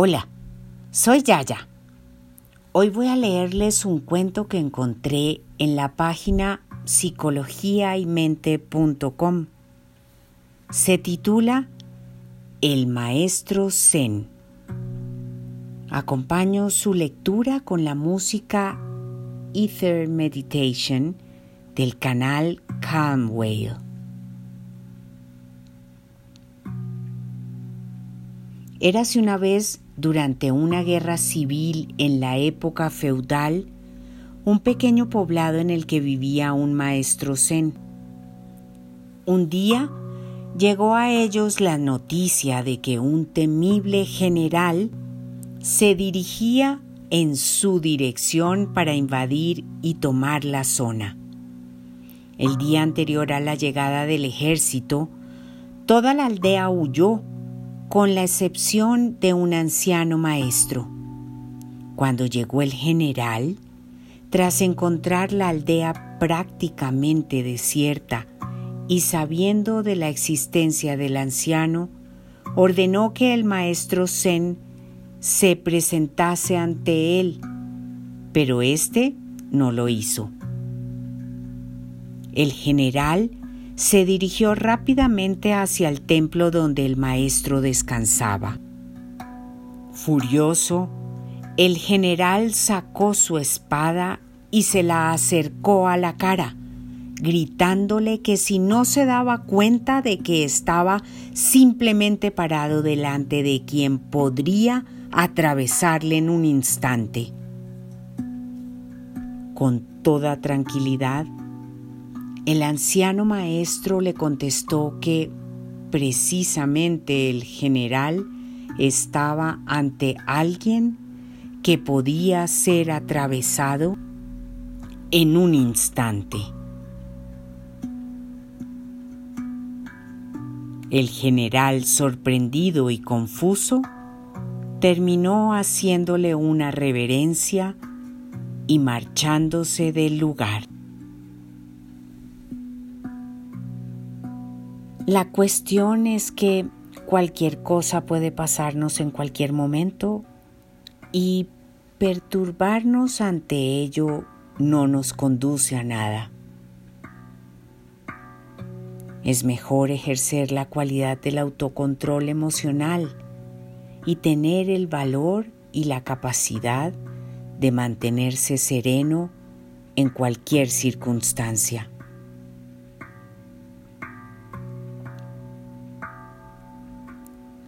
Hola, soy Yaya. Hoy voy a leerles un cuento que encontré en la página psicologiaymente.com. Se titula El maestro Zen. Acompaño su lectura con la música Ether Meditation del canal Calm Érase una vez, durante una guerra civil en la época feudal, un pequeño poblado en el que vivía un maestro zen. Un día llegó a ellos la noticia de que un temible general se dirigía en su dirección para invadir y tomar la zona. El día anterior a la llegada del ejército, toda la aldea huyó, con la excepción de un anciano maestro. Cuando llegó el general, tras encontrar la aldea prácticamente desierta y sabiendo de la existencia del anciano, ordenó que el maestro Zen se presentase ante él, pero éste no lo hizo. El general se dirigió rápidamente hacia el templo donde el maestro descansaba. Furioso, el general sacó su espada y se la acercó a la cara, gritándole que si no se daba cuenta de que estaba simplemente parado delante de quien podría atravesarle en un instante. Con toda tranquilidad, el anciano maestro le contestó que precisamente el general estaba ante alguien que podía ser atravesado en un instante. El general, sorprendido y confuso, terminó haciéndole una reverencia y marchándose del lugar. La cuestión es que cualquier cosa puede pasarnos en cualquier momento y perturbarnos ante ello no nos conduce a nada. Es mejor ejercer la cualidad del autocontrol emocional y tener el valor y la capacidad de mantenerse sereno en cualquier circunstancia.